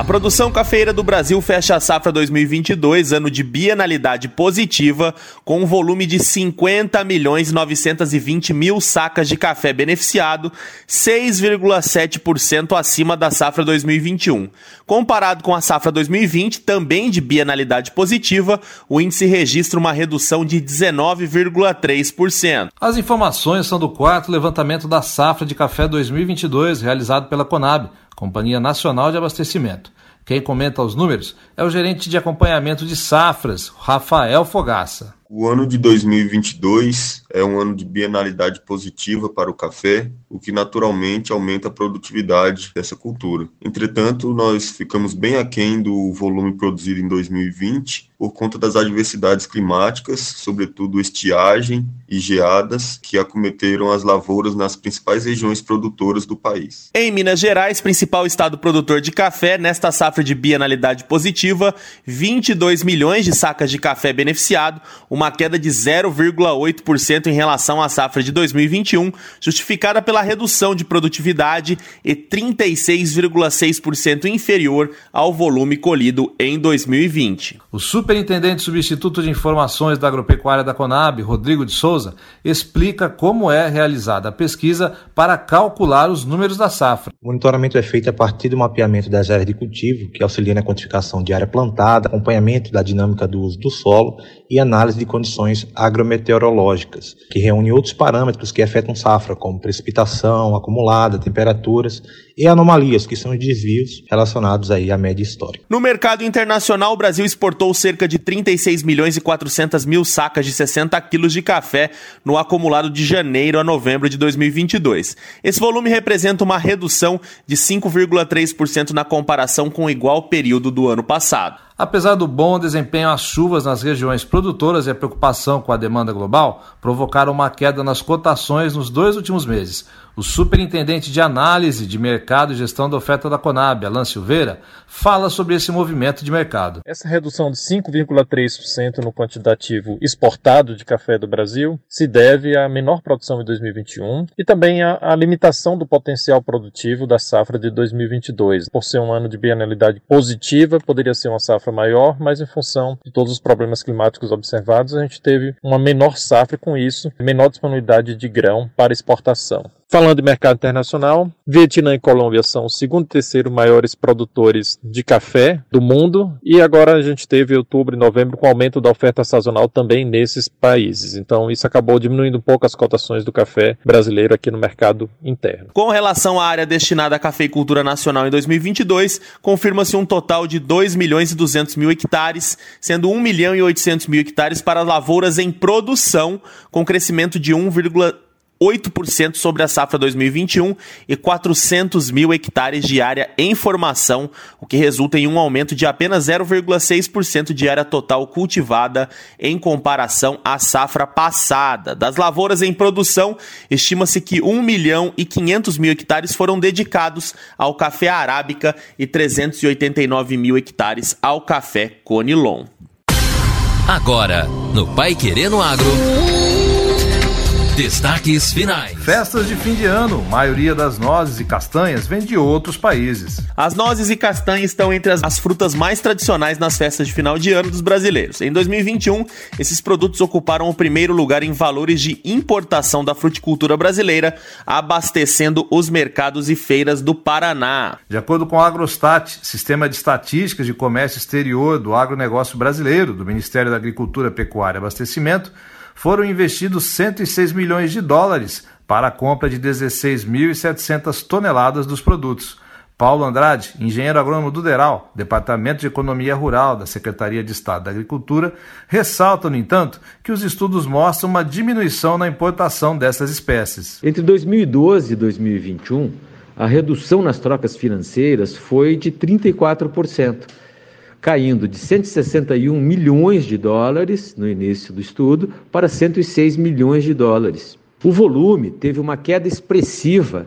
A produção cafeira do Brasil fecha a safra 2022, ano de bienalidade positiva, com um volume de 50 milhões 920 mil sacas de café beneficiado, 6,7% acima da safra 2021. Comparado com a safra 2020, também de bienalidade positiva, o índice registra uma redução de 19,3%. As informações são do quarto levantamento da safra de café 2022, realizado pela Conab Companhia Nacional de Abastecimento. Quem comenta os números é o gerente de acompanhamento de safras, Rafael Fogaça. O ano de 2022 é um ano de bienalidade positiva para o café, o que naturalmente aumenta a produtividade dessa cultura. Entretanto, nós ficamos bem aquém do volume produzido em 2020 por conta das adversidades climáticas, sobretudo estiagem e geadas, que acometeram as lavouras nas principais regiões produtoras do país. Em Minas Gerais, principal estado produtor de café, nesta safra de bienalidade positiva, 22 milhões de sacas de café beneficiado, uma queda de 0,8% em relação à safra de 2021, justificada pela redução de produtividade e 36,6% inferior ao volume colhido em 2020. O superintendente substituto de informações da agropecuária da Conab, Rodrigo de Souza, explica como é realizada a pesquisa para calcular os números da safra. O monitoramento é feito a partir do mapeamento das áreas de cultivo, que auxilia na quantificação de área plantada, acompanhamento da dinâmica do uso do solo e análise de condições agrometeorológicas, que reúne outros parâmetros que afetam safra, como precipitação acumulada, temperaturas e anomalias, que são os desvios relacionados aí à média histórica. No mercado internacional, o Brasil exportou cerca de 36 milhões e 400 mil sacas de 60 quilos de café no acumulado de janeiro a novembro de 2022. Esse volume representa uma redução de 5,3% na comparação com o igual período do ano passado. Apesar do bom desempenho, as chuvas nas regiões produtoras e a preocupação com a demanda global provocaram uma queda nas cotações nos dois últimos meses. O superintendente de análise de mercado e gestão da oferta da Conab, Alan Silveira, fala sobre esse movimento de mercado. Essa redução de 5,3% no quantitativo exportado de café do Brasil se deve à menor produção em 2021 e também à, à limitação do potencial produtivo da safra de 2022. Por ser um ano de bienalidade positiva, poderia ser uma safra maior, mas em função de todos os problemas climáticos observados, a gente teve uma menor safra com isso, menor disponibilidade de grão para exportação. Falando de mercado internacional, Vietnã e Colômbia são os segundo e terceiro maiores produtores de café do mundo e agora a gente teve outubro e novembro com aumento da oferta sazonal também nesses países. Então isso acabou diminuindo um pouco as cotações do café brasileiro aqui no mercado interno. Com relação à área destinada à cafeicultura nacional em 2022, confirma-se um total de 2 milhões e 200 mil hectares, sendo 1 milhão e 800 mil hectares para lavouras em produção, com crescimento de 1, 8% sobre a safra 2021 e 400 mil hectares de área em formação, o que resulta em um aumento de apenas 0,6% de área total cultivada em comparação à safra passada. Das lavouras em produção, estima-se que 1 milhão e 500 mil hectares foram dedicados ao café arábica e 389 mil hectares ao café conilon. Agora, no Pai Querendo Agro. Destaques finais. Festas de fim de ano. Maioria das nozes e castanhas vem de outros países. As nozes e castanhas estão entre as, as, frutas mais tradicionais nas festas de final de ano dos brasileiros. Em 2021, esses produtos ocuparam o primeiro lugar em valores de importação da fruticultura brasileira, abastecendo os mercados e feiras do Paraná. De acordo com o Agrostat, Sistema de Estatísticas de Comércio Exterior do Agronegócio Brasileiro, do Ministério da Agricultura, Pecuária e Abastecimento, foram investidos 106 milhões de dólares para a compra de 16.700 toneladas dos produtos. Paulo Andrade, engenheiro agrônomo do DERAL, Departamento de Economia Rural da Secretaria de Estado da Agricultura, ressalta, no entanto, que os estudos mostram uma diminuição na importação dessas espécies. Entre 2012 e 2021, a redução nas trocas financeiras foi de 34% caindo de 161 milhões de dólares no início do estudo para 106 milhões de dólares. O volume teve uma queda expressiva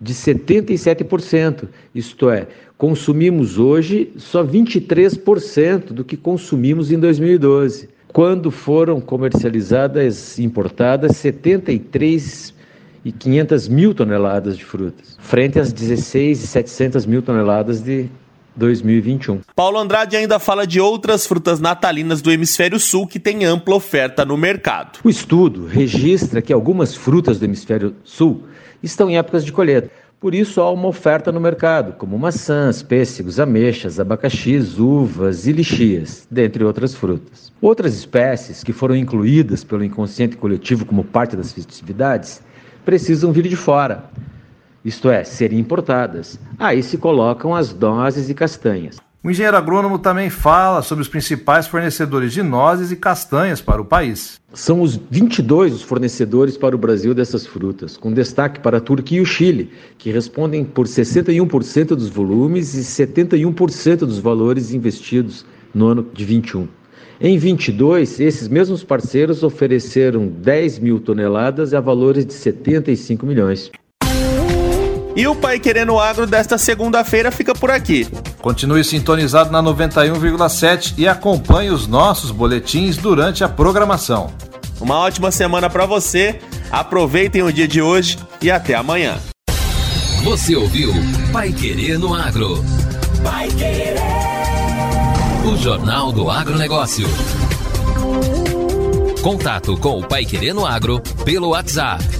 de 77%. Isto é, consumimos hoje só 23% do que consumimos em 2012, quando foram comercializadas importadas 73 e 500 mil toneladas de frutas, frente às 16 e 700 mil toneladas de 2021. Paulo Andrade ainda fala de outras frutas natalinas do hemisfério sul que têm ampla oferta no mercado. O estudo registra que algumas frutas do hemisfério sul estão em épocas de colheita. Por isso há uma oferta no mercado, como maçãs, pêssegos, ameixas, abacaxis, uvas e lixias, dentre outras frutas. Outras espécies que foram incluídas pelo inconsciente coletivo como parte das festividades precisam vir de fora, isto é, serem importadas. Aí se colocam as nozes e castanhas. O engenheiro agrônomo também fala sobre os principais fornecedores de nozes e castanhas para o país. São os 22 os fornecedores para o Brasil dessas frutas, com destaque para a Turquia e o Chile, que respondem por 61% dos volumes e 71% dos valores investidos no ano de 21. Em 22, esses mesmos parceiros ofereceram 10 mil toneladas a valores de 75 milhões. E o Pai Querendo Agro desta segunda-feira fica por aqui. Continue sintonizado na 91,7 e acompanhe os nossos boletins durante a programação. Uma ótima semana para você, aproveitem o dia de hoje e até amanhã. Você ouviu Pai Querendo Agro. Pai Querer. O Jornal do Agronegócio. Contato com o Pai Querendo Agro pelo WhatsApp